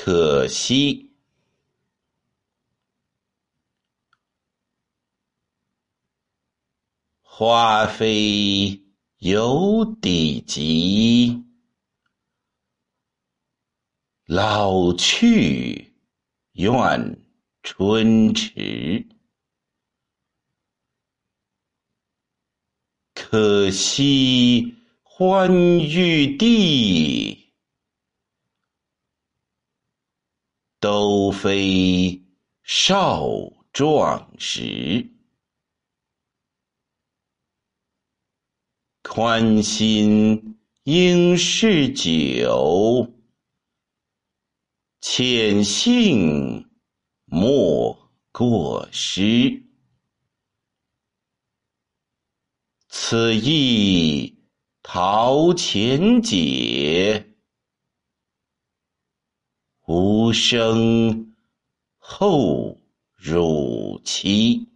可惜，花飞有底急，老去怨春迟。可惜欢欲地。都非少壮时，宽心应是酒，浅信莫过失。此意陶潜解。无声后汝期。